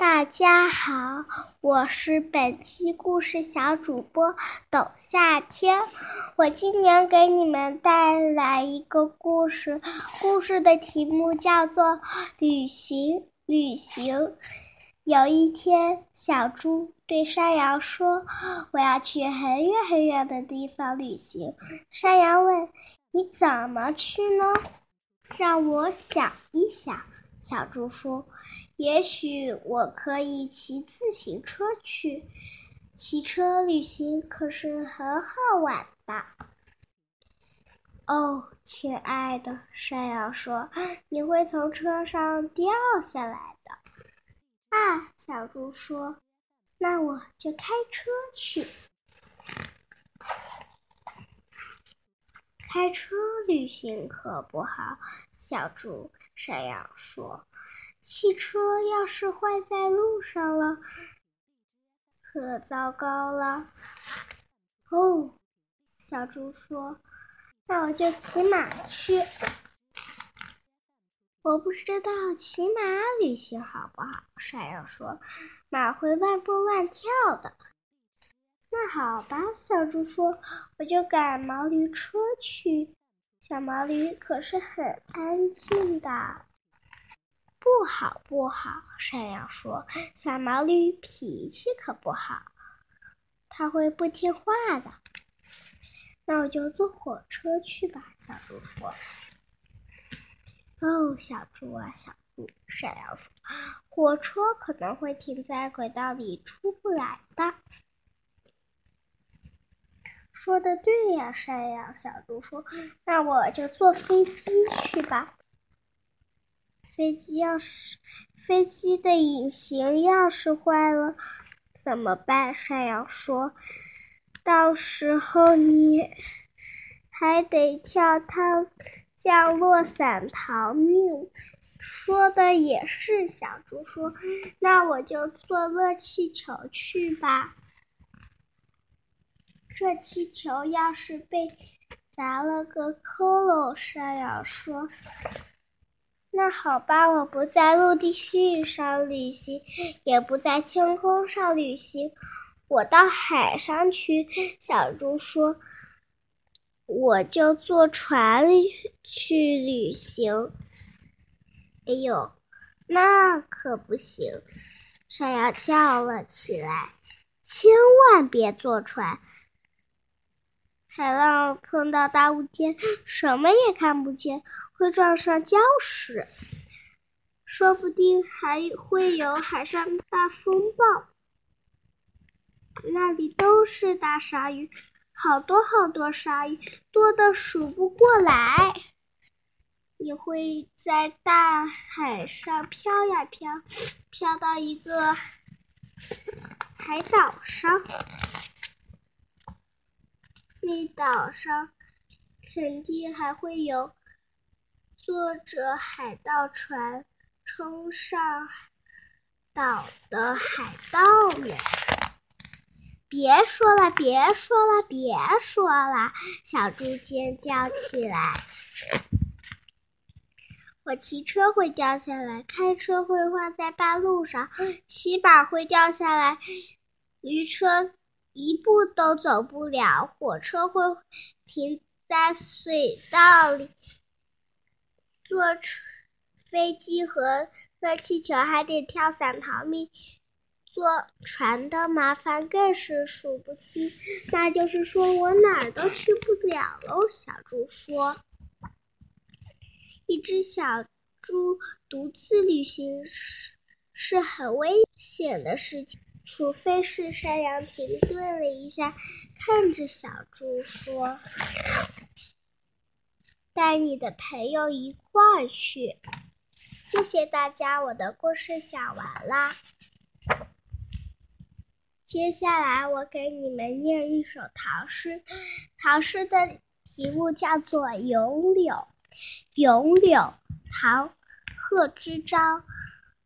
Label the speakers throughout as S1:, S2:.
S1: 大家好，我是本期故事小主播董夏天。我今年给你们带来一个故事，故事的题目叫做《旅行》。旅行。有一天，小猪对山羊说：“我要去很远很远的地方旅行。”山羊问：“你怎么去呢？”让我想一想。小猪说：“也许我可以骑自行车去，骑车旅行可是很好玩的。”哦，亲爱的，山羊说：“你会从车上掉下来的。”啊，小猪说：“那我就开车去。”开车旅行可不好，小猪山羊说：“汽车要是坏在路上了，可糟糕了。”哦，小猪说：“那我就骑马去。”我不知道骑马旅行好不好，山羊说：“马会乱蹦乱跳的。”那好吧，小猪说：“我就赶毛驴车去。小毛驴可是很安静的。”不好，不好，山羊说：“小毛驴脾气可不好，它会不听话的。”那我就坐火车去吧，小猪说。哦，小猪啊，小猪，山羊说：“火车可能会停在轨道里，出不来的。”说的对呀，山羊。小猪说：“那我就坐飞机去吧。”飞机要是飞机的引擎要是坏了怎么办？山羊说：“到时候你还得跳趟降落伞逃命。”说的也是，小猪说：“那我就坐热气球去吧。”这气球要是被砸了个窟窿，山羊说：“那好吧，我不在陆地上旅行，也不在天空上旅行，我到海上去。”小猪说：“我就坐船去旅行。”哎呦，那可不行！山羊叫了起来：“千万别坐船！”海浪碰到大雾天，什么也看不见，会撞上礁石，说不定还会有海上大风暴。那里都是大鲨鱼，好多好多鲨鱼，多的数不过来。你会在大海上飘呀飘，飘到一个海岛上。那岛上肯定还会有坐着海盗船冲上岛的海盗们。别说了，别说了，别说了！小猪尖叫起来。我骑车会掉下来，开车会坏在半路上，骑马会掉下来，驴车。一步都走不了，火车会停在隧道里，坐、飞机和热气球还得跳伞逃命，坐船的麻烦更是数不清。那就是说我哪儿都去不了喽。小猪说：“一只小猪独自旅行是是很危险的事情。”除非是山羊停顿了一下，看着小猪说：“带你的朋友一块儿去。”谢谢大家，我的故事讲完啦。接下来我给你们念一首唐诗，唐诗的题目叫做《咏柳》。《咏柳》唐·贺知章。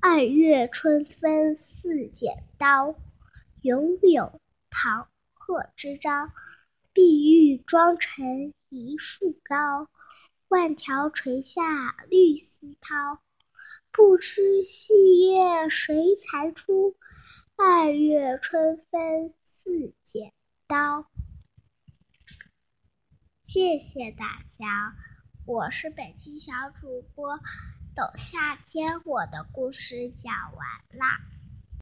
S1: 二月春分似剪刀。咏柳，唐·贺知章。碧玉妆成一树高，万条垂下绿丝绦。不知细叶谁裁出？二月春分似剪刀。谢谢大家，我是本期小主播。等夏天，我的故事讲完啦。